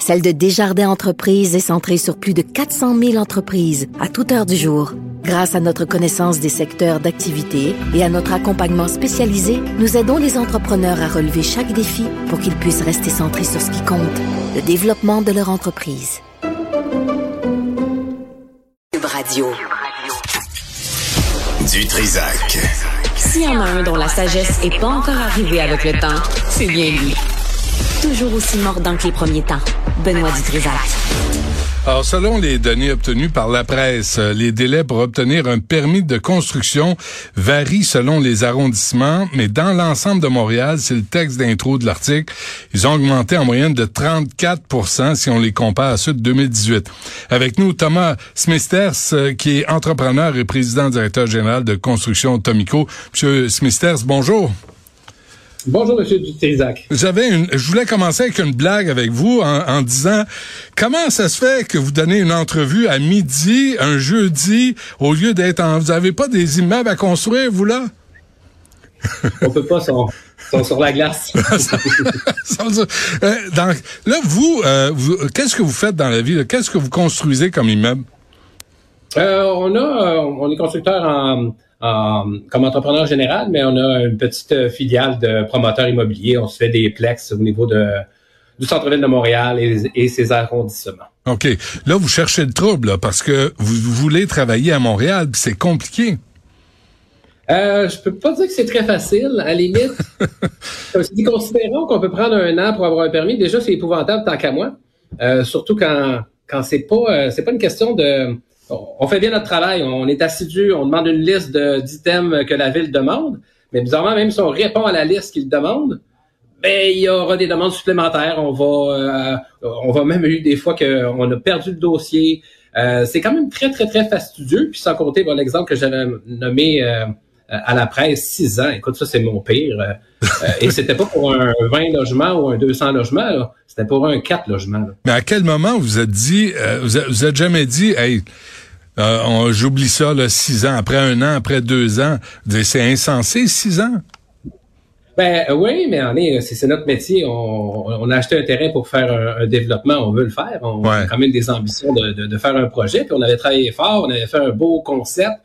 celle de Desjardins Entreprises est centrée sur plus de 400 000 entreprises à toute heure du jour. Grâce à notre connaissance des secteurs d'activité et à notre accompagnement spécialisé, nous aidons les entrepreneurs à relever chaque défi pour qu'ils puissent rester centrés sur ce qui compte, le développement de leur entreprise. Cube Radio. Du Trisac. S'il y en a un dont la sagesse n'est pas encore arrivée avec le temps, c'est bien lui. Toujours aussi mordant que les premiers temps. Benoît Dutrisac. Alors, selon les données obtenues par la presse, les délais pour obtenir un permis de construction varient selon les arrondissements, mais dans l'ensemble de Montréal, c'est le texte d'intro de l'article, ils ont augmenté en moyenne de 34 si on les compare à ceux de 2018. Avec nous, Thomas Smithers, qui est entrepreneur et président directeur général de construction Tomico. Monsieur Smithers, bonjour. Bonjour, Monsieur Dutrisac. J'avais une, je voulais commencer avec une blague avec vous en, en, disant comment ça se fait que vous donnez une entrevue à midi, un jeudi, au lieu d'être en, vous avez pas des immeubles à construire, vous là? On peut pas, sont, sont sur la glace. Euh, Donc, là, vous, euh, vous qu'est-ce que vous faites dans la vie? Qu'est-ce que vous construisez comme immeuble? Euh, on a, on est constructeur en, comme entrepreneur général, mais on a une petite filiale de promoteurs immobiliers. On se fait des plex au niveau de, du centre-ville de Montréal et, et, ses arrondissements. OK. Là, vous cherchez le trouble là, parce que vous, voulez travailler à Montréal, puis c'est compliqué. Euh, je peux pas dire que c'est très facile. À la limite, si considérons qu'on peut prendre un an pour avoir un permis, déjà c'est épouvantable tant qu'à moi. Euh, surtout quand quand c'est pas euh, c'est pas une question de on fait bien notre travail, on est assidu, on demande une liste d'items que la ville demande, mais bizarrement, même si on répond à la liste qu'il demande, ben il y aura des demandes supplémentaires. On va, euh, on va même eu des fois qu'on a perdu le dossier. Euh, c'est quand même très très très fastidieux. Puis sans compter l'exemple que j'avais nommé euh, à la presse, 6 ans. Écoute, ça c'est mon pire. et c'était pas pour un 20 logements ou un 200 logements. C'était pour un 4 logements. Mais à quel moment vous êtes dit, vous, êtes, vous êtes jamais dit, hey euh, J'oublie ça, là, six ans, après un an, après deux ans. C'est insensé, six ans? Ben oui, mais on est, c'est, notre métier. On, on, a acheté un terrain pour faire un, développement, on veut le faire. On a quand même des ambitions de, de, de, faire un projet. Puis on avait travaillé fort, on avait fait un beau concept.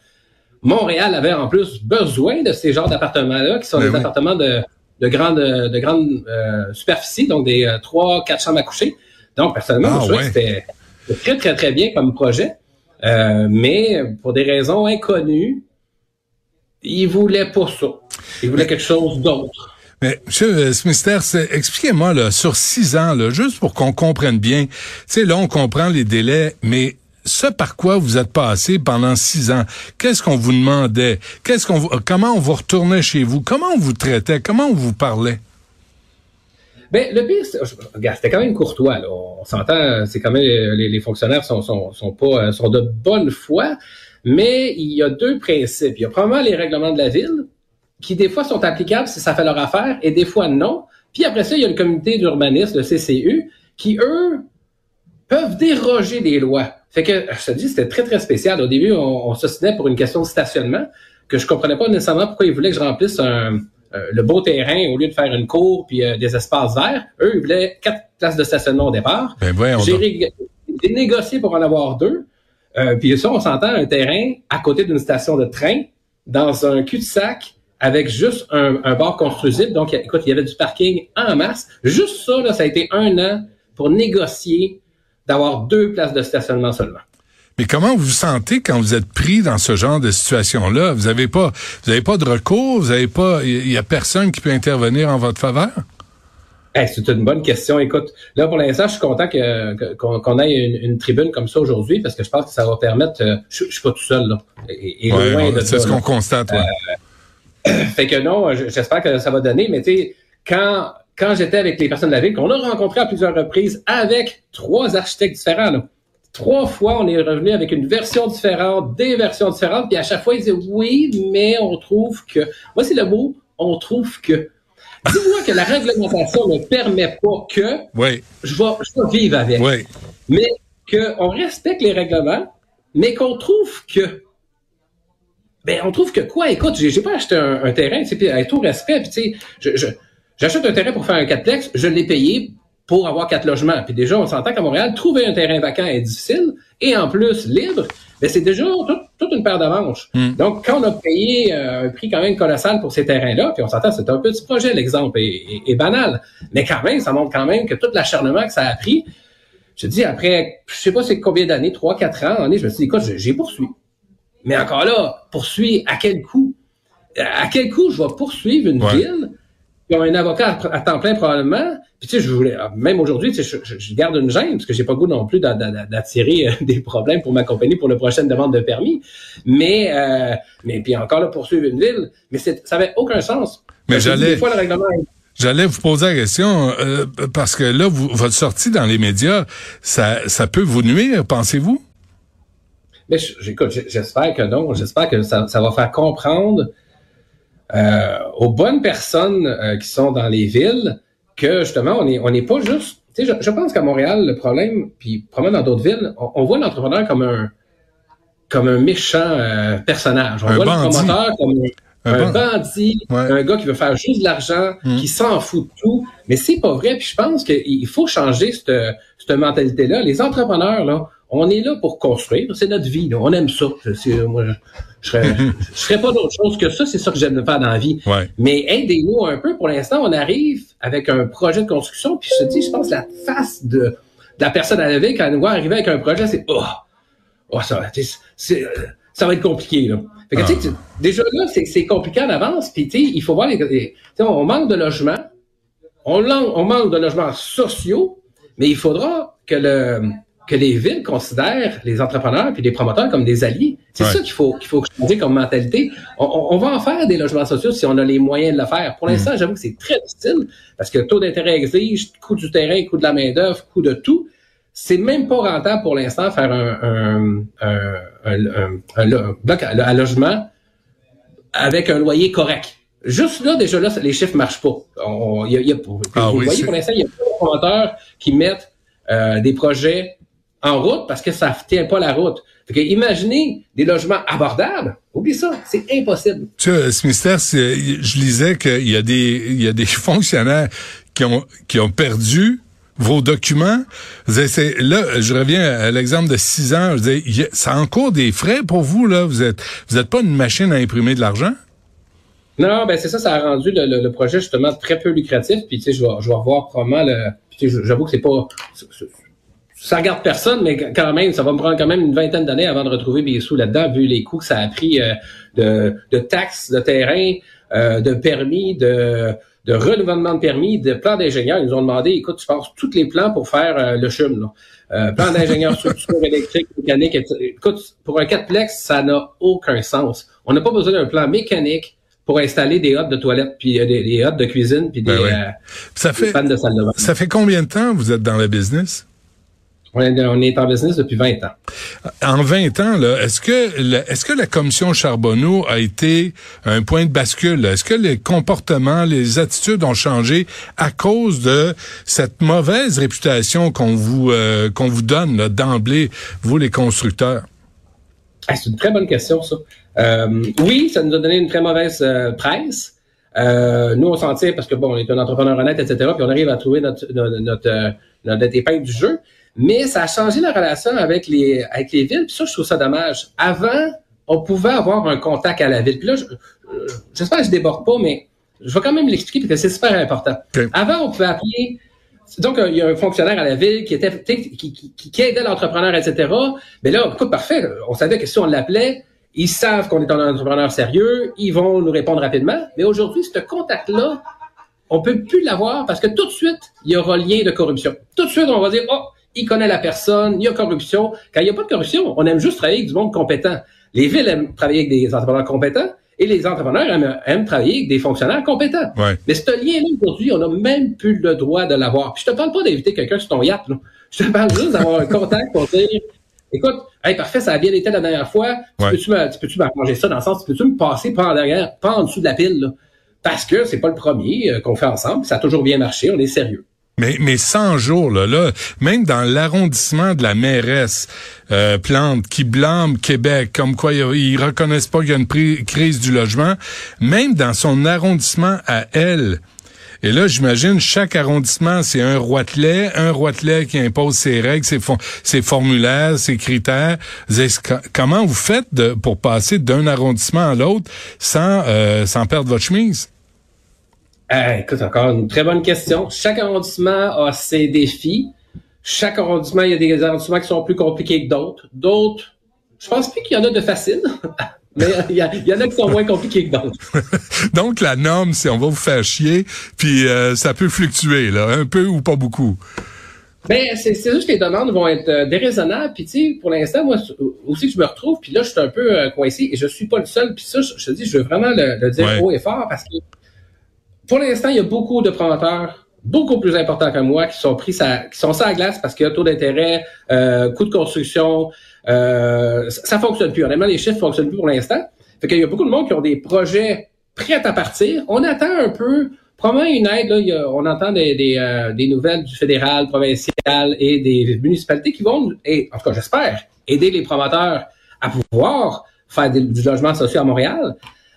Montréal avait en plus besoin de ces genres d'appartements-là, qui sont ben des appartements de, de grande, de grande euh, superficie, donc des euh, trois, quatre chambres à coucher. Donc personnellement, ah, je que c'était très, très, très bien comme projet. Euh, mais pour des raisons inconnues, il voulait pas ça. Il voulait quelque chose d'autre. Mais, M. Smithers, expliquez-moi, là, sur six ans, là, juste pour qu'on comprenne bien. Tu sais, là, on comprend les délais, mais ce par quoi vous êtes passé pendant six ans, qu'est-ce qu'on vous demandait? Qu'est-ce qu'on comment on vous retournait chez vous? Comment on vous traitait? Comment on vous parlait? Ben, le pire, c'était quand même courtois. Là. On s'entend, c'est quand même les, fonctionnaires sont, pas sont de bonne foi, mais il y a deux principes. Il y a probablement les règlements de la ville qui des fois sont applicables si ça fait leur affaire et des fois non. Puis après ça, il y a le comité d'urbanisme, le CCU, qui eux peuvent déroger des lois. Fait que je te dis, c'était très très spécial. Au début, on, on se pour une question de stationnement que je comprenais pas nécessairement pourquoi ils voulaient que je remplisse un euh, le beau terrain, au lieu de faire une cour puis euh, des espaces verts, eux, ils voulaient quatre places de stationnement au départ. Ben J'ai négocié pour en avoir deux. Euh, puis ça, on s'entend un terrain à côté d'une station de train, dans un cul-de-sac, avec juste un, un bar construisible. Donc, écoute, il y avait du parking en masse. Juste ça, là, ça a été un an pour négocier d'avoir deux places de stationnement seulement. Mais comment vous vous sentez quand vous êtes pris dans ce genre de situation-là? Vous n'avez pas, vous avez pas de recours, vous avez pas, il y, a personne qui peut intervenir en votre faveur? c'est une bonne question. Écoute, là pour l'instant, je suis content que, qu'on, ait une, tribune comme ça aujourd'hui parce que je pense que ça va permettre. Euh, je, je suis pas tout seul là. Et, c'est ce qu'on constate. Ouais. Euh, fait que non, j'espère que ça va donner. Mais tu sais, quand quand j'étais avec les personnes de la ville, qu'on a rencontré à plusieurs reprises avec trois architectes différents. Là, Trois fois, on est revenu avec une version différente, des versions différentes, puis à chaque fois, ils disaient oui, mais on trouve que. Moi, c'est le mot on trouve que. Dis-moi que la réglementation ne permet pas que oui. je, vais, je vais vivre avec. Oui. Mais qu'on respecte les règlements, mais qu'on trouve que ben on trouve que quoi? Écoute j'ai pas acheté un, terrain tu sais avec tout respect puis tu sais je, j'achète un terrain pour faire un quatreplex je l'ai payé pour avoir quatre logements. Puis déjà on s'entend qu'à Montréal trouver un terrain vacant est difficile. Et en plus libre ben c'est déjà toute, une paire de manches. Hmm. donc quand on a payé euh, un prix quand même colossal pour ces terrains là puis on s'entend c'est un petit projet l'exemple est, banal. Mais quand même ça montre quand même que tout l'acharnement que ça a pris je dis après je sais pas c'est combien d'années trois quatre ans je me suis dit écoute j'ai poursuivi mais encore là, poursuivre à quel coût? À quel coût je vais poursuivre une ville qui a un avocat à temps plein probablement? Puis tu sais, je voulais, même aujourd'hui, tu sais, je, garde une gêne parce que j'ai pas le goût non plus d'attirer euh, des problèmes pour ma compagnie pour la prochaine demande de permis. Mais, euh, mais puis encore là, poursuivre une ville, mais ça avait aucun sens. Mais j'allais. J'allais vous poser la question euh, parce que là, vous, votre sortie dans les médias, ça, ça peut vous nuire, pensez-vous? Mais j'écoute, j'espère que non. J'espère que ça, va faire comprendre aux bonnes personnes euh, qui sont dans les villes que justement, on n'est on est pas juste. Tu sais, je, pense qu'à Montréal, le problème, puis probablement dans d'autres villes, on, voit l'entrepreneur comme un comme un méchant euh, personnage. On voit le promoteur comme un, bandit, un gars qui veut faire juste de l'argent, mm. qui s'en fout de tout. Mais c'est pas vrai. Puis je pense qu'il faut changer cette, cette mentalité-là. Les entrepreneurs, là, on est là pour construire. C'est notre vie. On aime ça. Moi, je serais, je serais pas d'autre chose que ça. C'est ça que j'aime faire dans la vie. Mais aidez-nous un peu. Pour l'instant, on arrive avec un projet de construction. Puis je te dis, je pense la face de, la personne à la ville quand elle nous voit arriver avec un projet, c'est oh, oh ça, ça va être compliqué. Là. Fait que, ah. déjà là, c'est compliqué en avance. Puis il faut voir les, on manque de logements. On, on manque de logements sociaux, mais il faudra que le que les villes considèrent les entrepreneurs puis les promoteurs comme des alliés. C'est ça qu'il faut qu'il faut changer comme mentalité. On, va en faire des logements sociaux si on a les moyens de le faire. Pour l'instant, mm. j'avoue que c'est très difficile parce que le taux d'intérêt exige, coût du terrain, coût de la main d'œuvre, coût de tout. C'est même pas rentable pour l'instant faire un, un, un, un, bloc à, logement avec un loyer correct. Juste là, déjà là, les chiffres marchent pas. On, y a, y a, ah vous voyez, pour l'instant, il y a pas de promoteurs qui mettent euh, des projets en route parce que ça ne tient pas la route. Fait que imaginez des logements abordables. Oublie ça, c'est impossible. Tu sais, ce mystère, je lisais qu'il y a des, il y a des fonctionnaires qui ont, qui ont perdu vos documents. Là, je reviens à l'exemple de six ans. Je dis, ça encore des frais pour vous là? Vous êtes, vous êtes pas une machine à imprimer de l'argent? Non, ben c'est ça, ça a rendu le, projet justement très peu lucratif. Puis tu sais, je vais, je vais revoir probablement le. Puis j'avoue que c'est pas ça regarde personne, mais quand même, ça va me prendre quand même une vingtaine d'années avant de retrouver sous là-dedans, vu les coûts que ça a pris euh, de, de, taxes de terrain, euh, de permis, de, de renouvellement de permis, de plans d'ingénieur. Ils nous ont demandé, écoute, tu passes tous les plans pour faire euh, le chum. Là. Euh, plan d'ingénieur structure électrique, mécanique. Écoute, pour un quatreplex, ça n'a aucun sens. On n'a pas besoin d'un plan mécanique pour installer des hottes de toilette, puis des, des hottes de cuisine, puis ben des, ça fait, de salle de bain. Ça fait combien de temps vous êtes dans le business? On est, en business depuis 20 ans. En 20 ans, là, est-ce que est-ce que la commission Charbonneau a été un point de bascule? Est-ce que les comportements, les attitudes ont changé à cause de cette mauvaise réputation qu'on vous euh, qu'on vous donne d'emblée, vous les constructeurs? Ah, c'est une très bonne question, ça. Euh, oui, ça nous a donné une très mauvaise euh, presse. nous, on s'en tire parce que bon, on est un entrepreneur honnête, etc. Puis on arrive à trouver notre notre, notre, notre épingle du jeu. Mais ça a changé la relation avec les, avec les villes. Puis ça, je trouve ça dommage. Avant, on pouvait avoir un contact à la ville. Puis là, j'espère que je déborde pas, mais je vais quand même l'expliquer parce que c'est super important. Avant, on pouvait appeler donc, il y a un fonctionnaire à la ville qui était qui, qui, qui aidait l'entrepreneur, etc. Mais là, écoute, parfait. On savait que si on l'appelait, ils savent qu'on est un entrepreneur sérieux, ils vont nous répondre rapidement. Mais aujourd'hui, ce contact-là, on peut plus l'avoir parce que tout de suite, il y aura lien de corruption. Tout de suite, on va dire, oh, il connaît la personne, il y a corruption. Quand il n'y a pas de corruption, on aime juste travailler avec du monde compétent. Les villes aiment travailler avec des entrepreneurs compétents et les entrepreneurs aiment, travailler avec des fonctionnaires compétents. Mais ce lien-là, aujourd'hui, on n'a même plus le droit de l'avoir. Puis je te parle pas d'inviter quelqu'un sur ton yacht. Là. Je te parle juste d'avoir un contact pour dire Écoute, hey, parfait, ça a bien été la dernière fois. Tu peux-tu m'arranger ça dans le sens, tu peux-tu me passer par en derrière, pas en dessous de la pile, là? parce que c'est pas le premier euh, qu'on fait ensemble. Ça a toujours bien marché. On est sérieux. Mais, mais 100 jours, là, là, même dans l'arrondissement de la mairesse euh, Plante, qui blâme Québec, comme quoi ils reconnaissent pas qu'il y a une crise du logement, même dans son arrondissement à elle, et là, j'imagine, chaque arrondissement, c'est un roitelet, un roitelet qui impose ses règles, ses, ses formulaires, ses critères. Comment vous faites pour passer d'un arrondissement à l'autre sans, euh, sans perdre votre chemise? Euh, écoute, encore une très bonne question. Chaque arrondissement a ses défis. Chaque arrondissement, il y a des arrondissements qui sont plus compliqués que d'autres. D'autres, je pense plus qu'il y en a de faciles. Mais il y, en a qui sont moins compliqués que d'autres. Donc, la norme, c'est on va vous faire chier, puis euh, ça peut fluctuer, là, un peu ou pas beaucoup. Ben, c'est juste que les demandes vont être euh, déraisonnables. Puis, tu sais, pour l'instant, moi aussi, je me retrouve, puis là, je suis un peu euh, coincé et je suis pas le seul. Puis ça, je, te dis, je veux vraiment le, dire haut et fort parce que pour l'instant, il y a beaucoup de promoteurs beaucoup plus importants que moi qui sont pris qui sont ça à glace parce que taux d'intérêt, euh, coût de construction, euh, ça, fonctionne plus. Honnêtement, les chiffres fonctionnent plus pour l'instant. Fait qu'il y a beaucoup de monde qui ont des projets prêts à partir. On attend un peu, probablement une aide. Là, on entend des, des, euh, des, nouvelles du fédéral, provincial et des municipalités qui vont, et en tout cas j'espère, aider les promoteurs à pouvoir faire du logement social à Montréal.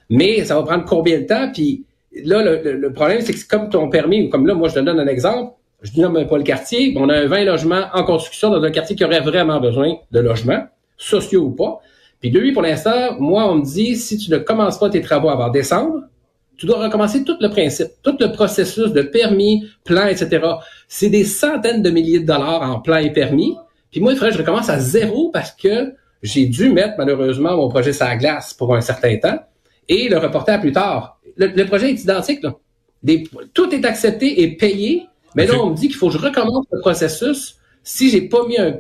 Mais ça va prendre combien de temps? Puis là, le, problème, c'est que comme ton permis, ou comme là, moi, je te donne un exemple, je dis mais pas le quartier, on a un 20 logements en construction dans un quartier qui aurait vraiment besoin de logements, sociaux ou pas. Puis lui, pour l'instant, moi, on me dit, si tu ne commences pas tes travaux avant décembre, tu dois recommencer tout le principe, tout le processus de permis, plan, etc. C'est des centaines de milliers de dollars en plan et permis. Puis moi, il faudrait que je recommence à zéro parce que j'ai dû mettre malheureusement mon projet sur la glace pour un certain temps et le reporter à plus tard. Le, projet est identique. Là. tout est accepté et payé, mais là, on me dit qu'il faut que je recommence le processus si j'ai pas mis un,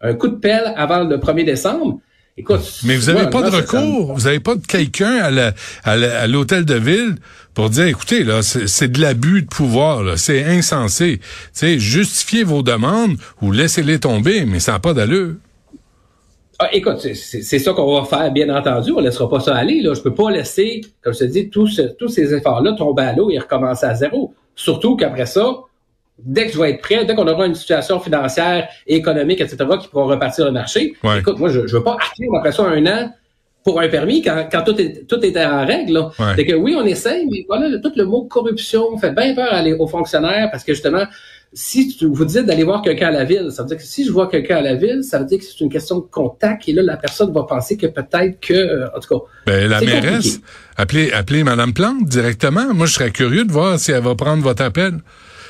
un, coup de pelle avant le 1er décembre. Écoute, mais vous n'avez pas de recours, vous n'avez pas de quelqu'un à l'hôtel de ville pour dire, écoutez, là, c'est de l'abus de pouvoir, c'est insensé. justifiez vos demandes ou laissez-les tomber, mais ça n'a pas d'allure. Ah, écoute, c'est ça qu'on va faire, bien entendu. On ne laissera pas ça aller. Là. Je peux pas laisser, comme je te dis, tous, tous ces efforts-là tomber à l'eau et recommencer à zéro. Surtout qu'après ça, dès que je vais être prêt, dès qu'on aura une situation financière, économique, etc., qui pourra repartir le marché, écoute, moi, je ne veux pas attendre après ça un an pour un permis quand, quand tout, est, tout est en règle. C'est que oui, on essaye, mais voilà, tout le mot corruption fait bien peur aux fonctionnaires parce que justement, si tu, vous dites d'aller voir quelqu'un à la ville, ça veut dire que si je vois quelqu'un à la ville, ça veut dire que c'est une question de contact et là, la personne va penser que peut-être que, euh, en tout cas. Ben, la mairesse, appelez, appelez Mme Plante directement. Moi, je serais curieux de voir si elle va prendre votre appel.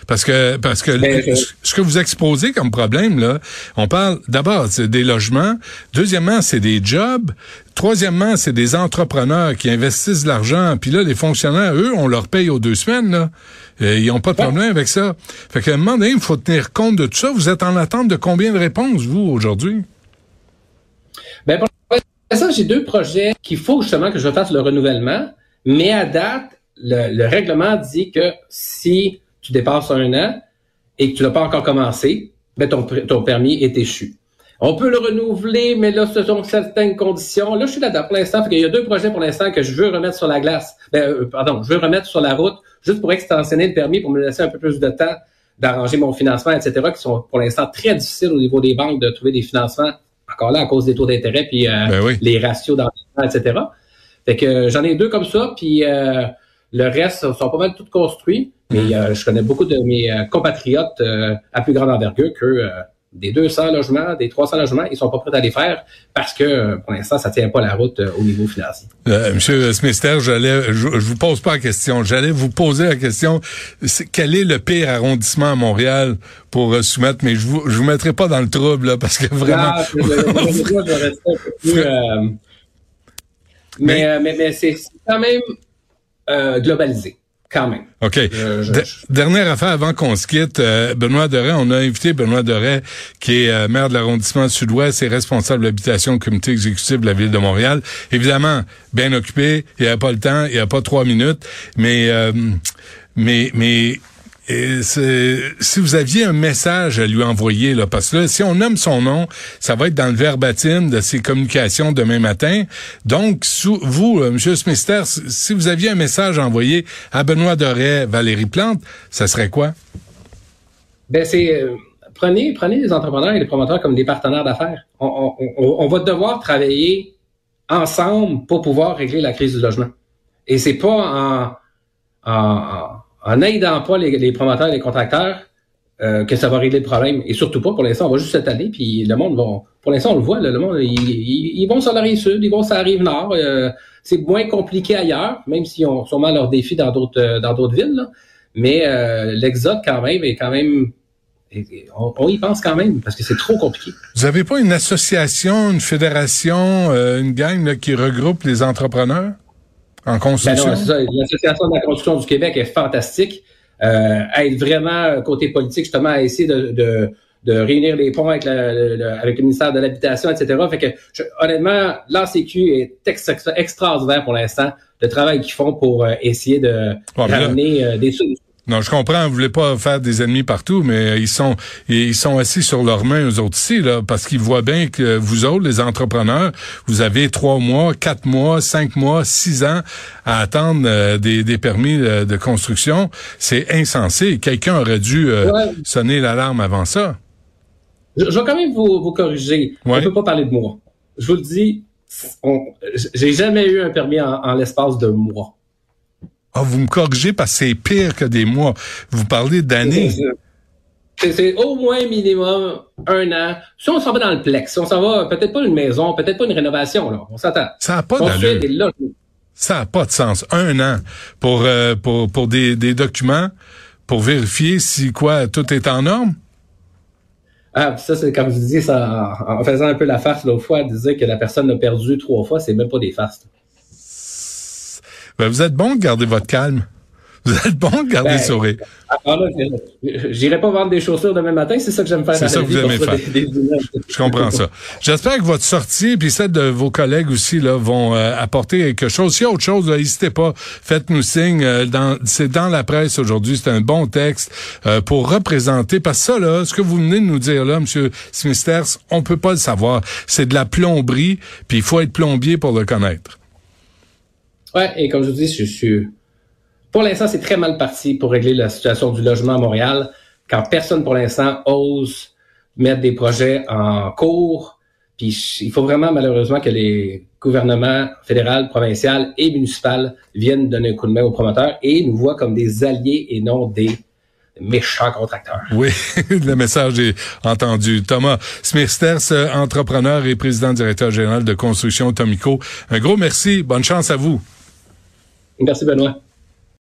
Parce que parce que ben, ce que vous exposez comme problème là, on parle d'abord c'est des logements, deuxièmement c'est des jobs, troisièmement c'est des entrepreneurs qui investissent de l'argent, puis là les fonctionnaires eux on leur paye aux deux semaines là, Et ils ont pas de problème avec ça. Fait qu'à un moment donné il faut tenir compte de tout ça. Vous êtes en attente de combien de réponses vous aujourd'hui? Ben pour ça j'ai deux projets qu'il faut justement que je fasse le renouvellement, mais à date le, le règlement dit que si tu dépasses un an et que tu n'as pas encore commencé, ben ton, ton permis est échu. On peut le renouveler, mais là, ce sont certaines conditions. Là, je suis là-dedans pour l'instant. Il y a deux projets pour l'instant que je veux remettre sur la glace. Ben, euh, pardon, je veux remettre sur la route juste pour extensionner le permis, pour me laisser un peu plus de temps d'arranger mon financement, etc., qui sont pour l'instant très difficiles au niveau des banques de trouver des financements, encore là, à cause des taux d'intérêt, puis euh, ben les ratios d'endettement, etc. Fait que euh, j'en ai deux comme ça, puis le reste sont pas mal tous construits. Mais euh, je connais beaucoup de mes euh, compatriotes euh, à plus grande envergure que des 200 logements, des 300 logements, ils sont pas prêts à les faire parce que pour l'instant, ça tient pas la route au niveau financier. Monsieur Smithster, j'allais, je, je, vous pose pas la question. J'allais vous poser la question. quel est le pire arrondissement à Montréal pour soumettre, mais je vous, je vous mettrai pas dans le trouble là, parce que vraiment. mais, mais, mais c'est quand même globalisé quand même. OK. Dernière affaire avant qu'on se quitte, euh, Benoît Doré, on a invité Benoît Doré, qui est euh, maire de l'arrondissement sud-ouest et responsable de l'habitation au comité exécutif de la ville de Montréal. Évidemment, bien occupé, il n'y a pas le temps, il n'y a pas trois minutes, mais euh, mais mais Et si vous aviez un message à lui envoyer, là, parce que là, si on nomme son nom, ça va être dans le verbatim de ses communications demain matin. Donc, sous, vous, euh, M. Smith, si vous aviez un message à envoyer à Benoît Doré, Valérie Plante, ça serait quoi? Ben, c'est euh, prenez, prenez les entrepreneurs et les promoteurs comme des partenaires d'affaires. On, on, on, va devoir travailler ensemble pour pouvoir régler la crise du logement. Et c'est pas en, en, en n'aidant pas les, les, promoteurs et les contracteurs euh, que ça va régler le problème. Et surtout pas pour l'instant, on va juste année, puis le monde va. Pour l'instant, on le voit, le monde, ils, ils, vont sur la rive sud, ils vont sur la rive nord. Euh, c'est moins compliqué ailleurs, même s'ils ont sûrement leurs défis dans d'autres euh, dans d'autres villes. Là. Mais euh, l'exode, quand même, est quand même on, y pense quand même parce que c'est trop compliqué. Vous avez pas une association, une fédération, euh, une gang là, qui regroupe les entrepreneurs? En construction? Ben L'association de la construction du Québec est fantastique. Euh, être vraiment côté politique, justement, à essayer de, de, de réunir les ponts avec, le, avec le ministère de l'Habitation, etc. Fait que, honnêtement, l'ACQ est extraordinaire pour l'instant, le travail qu'ils font pour euh, essayer de ramener euh, des solutions non, je comprends, vous voulez pas faire des ennemis partout, mais ils sont ils sont assis sur leurs mains eux autres ici, là, parce qu'ils voient bien que vous autres, les entrepreneurs, vous avez trois mois, quatre mois, cinq mois, six ans à attendre euh, des, des, permis euh, de construction. C'est insensé. Quelqu'un aurait dû euh, sonner l'alarme avant ça. Je, je, vais quand même vous, vous corriger. On ne peut pas parler de moi. Je vous le dis, j'ai jamais eu un permis en, en l'espace de mois. Ah, vous me corrigez parce que c'est pire que des mois. Vous parlez d'années. C'est au moins minimum un an. Si on s'en va dans le plex, si on s'en va, peut-être pas une maison, peut-être pas une rénovation, là. On s'attend. Ça n'a pas d'allure. Ça n'a pas de sens. Un an pour, euh, pour, pour des, des documents, pour vérifier si quoi, tout est en norme? Ah, ça, c'est comme je disais, ça, en faisant un peu la farce l'autre fois, disait que la personne a perdu trois fois, c'est même pas des farces. Ben, vous êtes bon de garder votre calme. Vous êtes bon de garder ben, le sourire. J'irai pas vendre des chaussures demain matin, c'est ça que j'aime faire. C'est ça que vous aimez faire. Je comprends ça. J'espère que votre sortie puis celle de vos collègues aussi là vont euh, apporter quelque chose. S'il y a autre chose, n'hésitez pas, faites-nous signe. Euh, dans, c'est dans la presse aujourd'hui, c'est un bon texte euh, pour représenter. Parce que ça là, ce que vous venez de nous dire là, Monsieur Smithers, on peut pas le savoir. C'est de la plomberie, puis il faut être plombier pour le connaître. Ouais, et comme je vous dis, je suis. Pour l'instant, c'est très mal parti pour régler la situation du logement à Montréal, quand personne pour l'instant ose mettre des projets en cours. Puis il faut vraiment malheureusement que les gouvernements fédéral, provincial et municipal viennent donner un coup de main aux promoteurs et nous voient comme des alliés et non des méchants contracteurs. Oui, le message est entendu. Thomas Smirsters, entrepreneur et président directeur général de construction Tomico. Un gros merci. Bonne chance à vous. Merci Benoît.